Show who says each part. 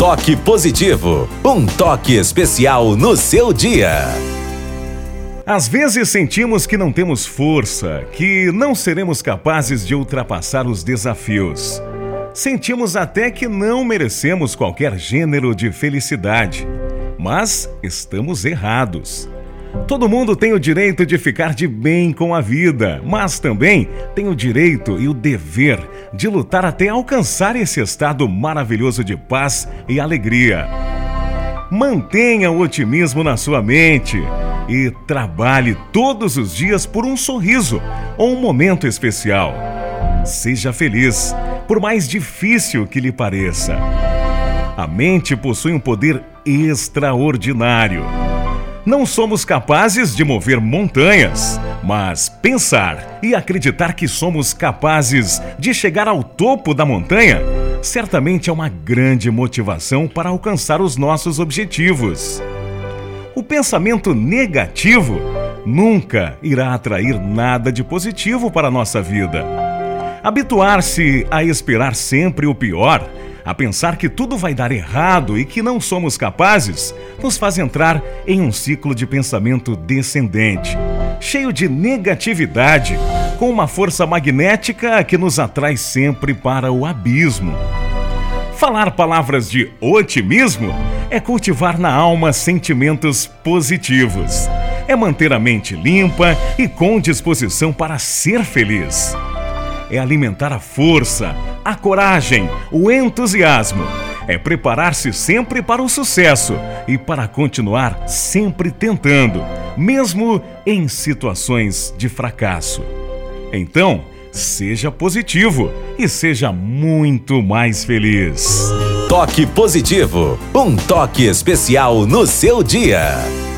Speaker 1: Toque positivo, um toque especial no seu dia.
Speaker 2: Às vezes sentimos que não temos força, que não seremos capazes de ultrapassar os desafios. Sentimos até que não merecemos qualquer gênero de felicidade. Mas estamos errados. Todo mundo tem o direito de ficar de bem com a vida, mas também tem o direito e o dever de lutar até alcançar esse estado maravilhoso de paz e alegria. Mantenha o otimismo na sua mente e trabalhe todos os dias por um sorriso ou um momento especial. Seja feliz, por mais difícil que lhe pareça. A mente possui um poder extraordinário não somos capazes de mover montanhas, mas pensar e acreditar que somos capazes de chegar ao topo da montanha certamente é uma grande motivação para alcançar os nossos objetivos. O pensamento negativo nunca irá atrair nada de positivo para a nossa vida. Habituar-se a esperar sempre o pior a pensar que tudo vai dar errado e que não somos capazes, nos faz entrar em um ciclo de pensamento descendente, cheio de negatividade, com uma força magnética que nos atrai sempre para o abismo. Falar palavras de otimismo é cultivar na alma sentimentos positivos. É manter a mente limpa e com disposição para ser feliz. É alimentar a força, a coragem, o entusiasmo. É preparar-se sempre para o sucesso e para continuar sempre tentando, mesmo em situações de fracasso. Então, seja positivo e seja muito mais feliz.
Speaker 1: Toque positivo, um toque especial no seu dia.